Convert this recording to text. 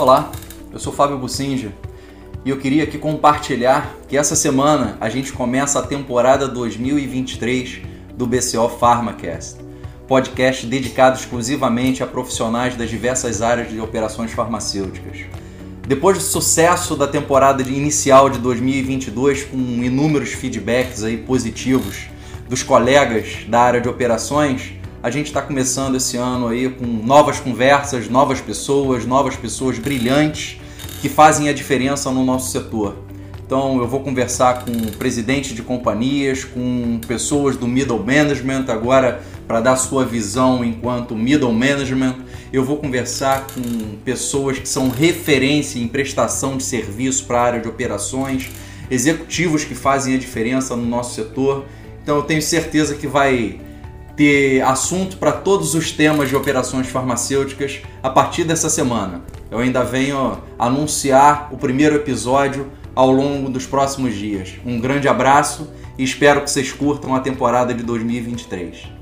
Olá, eu sou Fábio Bucinja e eu queria aqui compartilhar que essa semana a gente começa a temporada 2023 do BCO PharmaCast, podcast dedicado exclusivamente a profissionais das diversas áreas de operações farmacêuticas. Depois do sucesso da temporada inicial de 2022, com inúmeros feedbacks aí positivos dos colegas da área de operações, a gente está começando esse ano aí com novas conversas, novas pessoas, novas pessoas brilhantes que fazem a diferença no nosso setor. Então eu vou conversar com presidentes de companhias, com pessoas do middle management agora para dar sua visão enquanto middle management. Eu vou conversar com pessoas que são referência em prestação de serviço para a área de operações, executivos que fazem a diferença no nosso setor. Então eu tenho certeza que vai ter assunto para todos os temas de operações farmacêuticas a partir dessa semana. Eu ainda venho anunciar o primeiro episódio ao longo dos próximos dias. Um grande abraço e espero que vocês curtam a temporada de 2023.